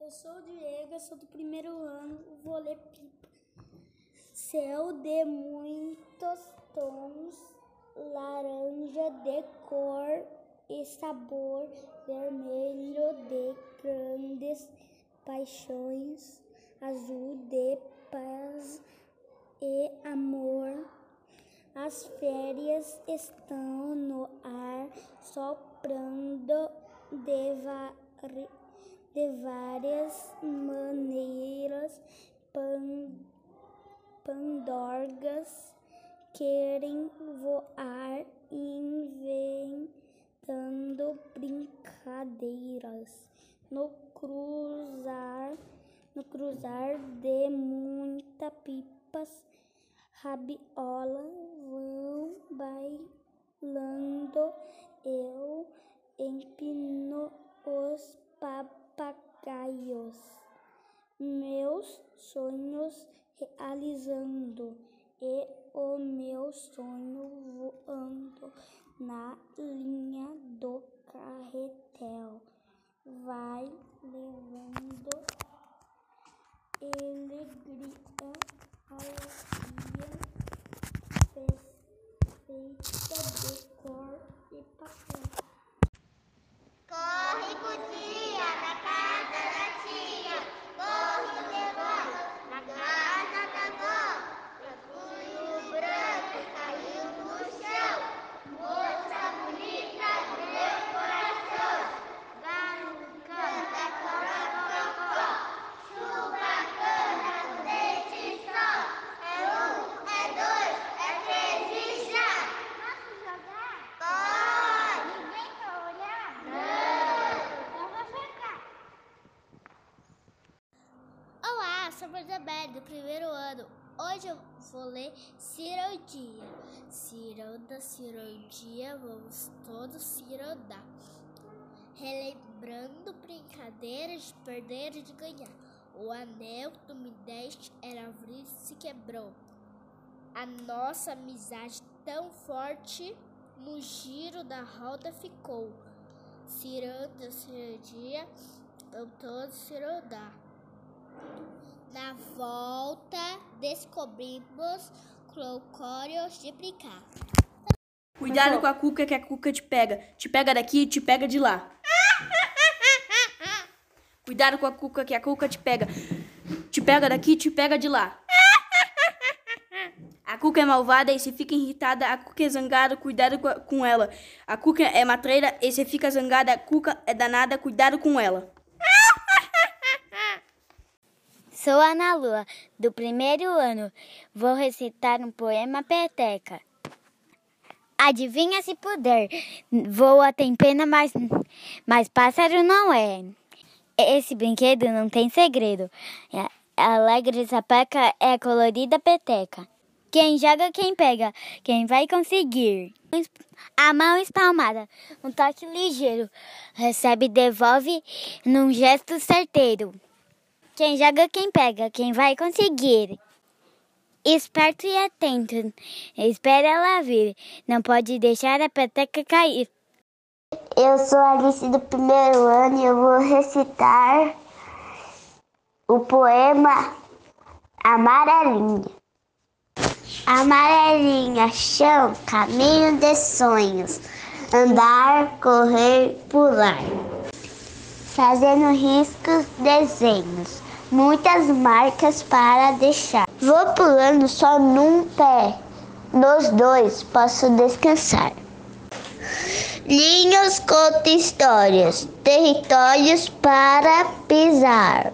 Eu sou o Diego, sou do primeiro ano, vou ler pipa. Céu de muitos tons, laranja de cor e sabor, vermelho de grandes paixões, azul de paz e amor. As férias estão no ar, soprando de, de várias maneiras. Pan, pandorgas querem voar, inventando brincadeiras no cruzar, no cruzar de muitas pipas rabiola vão bailando, eu empino os papagaios, meus sonhos realizando e o meu sonho voando na linha do carretel. Vai levando alegria, alegria feita de cor e papel. Corre, cozinha, na casa da tia. Corre, levando, na casa da avó. Rascunho branco caiu no chão. Moça bonita do meu coração. Galo canta, corococó. Chuva, cana, com dente sol. É um, é dois, é três e já. Posso jogar? Pode. Ninguém vai olhar? Não. Então vou jogar. Olá, sou a Isabelle, do primeiro ano. Hoje eu vou ler Cirurgia. Ciranda, cirurgia, vamos todos cirandar. Relembrando brincadeiras de perder e de ganhar. O anel tu me deste era abrir se quebrou. A nossa amizade tão forte no giro da roda ficou. Ciranda, cirurgia, vamos todos cirandar. Na volta, descobrimos clocórios de brincar. Cuidado com a cuca que a cuca te pega. Te pega daqui e te pega de lá. Cuidado com a cuca que a cuca te pega. Te pega daqui e te pega de lá. A cuca é malvada e se fica irritada, a cuca é zangada, cuidado com ela. A cuca é matreira e se fica zangada, a cuca é danada, cuidado com ela. Sou Ana Lua, do primeiro ano. Vou recitar um poema peteca. Adivinha se puder, voa tem pena, mas, mas pássaro não é. Esse brinquedo não tem segredo. É Alegre sapeca é colorida peteca. Quem joga, quem pega, quem vai conseguir. A mão espalmada, um toque ligeiro. Recebe, devolve num gesto certeiro. Quem joga, quem pega, quem vai conseguir. Esperto e atento, espera ela vir, não pode deixar a peteca cair. Eu sou Alice do primeiro ano e eu vou recitar o poema Amarelinha. Amarelinha, chão, caminho de sonhos, andar, correr, pular, fazendo riscos, desenhos, muitas marcas para deixar. Vou pulando só num pé, nos dois posso descansar. Linhas conta histórias, territórios para pisar.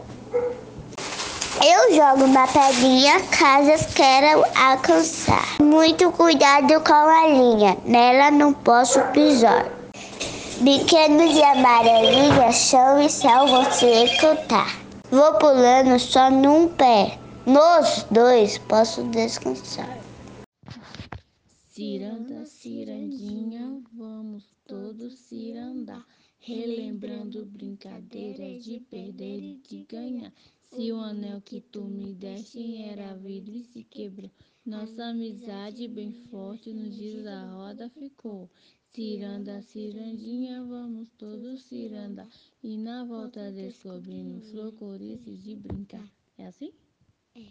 Eu jogo na pedrinha, casas quero alcançar. Muito cuidado com a linha, nela não posso pisar. Pequenos e amarelinhas, chão e céu se escutar. Vou pulando só num pé, nos dois posso descansar. Ciranda, cirandinha, vamos todos cirandar, relembrando brincadeiras de perder e de ganhar. Se o anel que tu me deste era vidro e se quebrou, nossa amizade bem forte no giro da roda ficou. Ciranda, cirandinha, vamos todos cirandar. E na volta descobrimos flor, corices de brincar. É assim? É.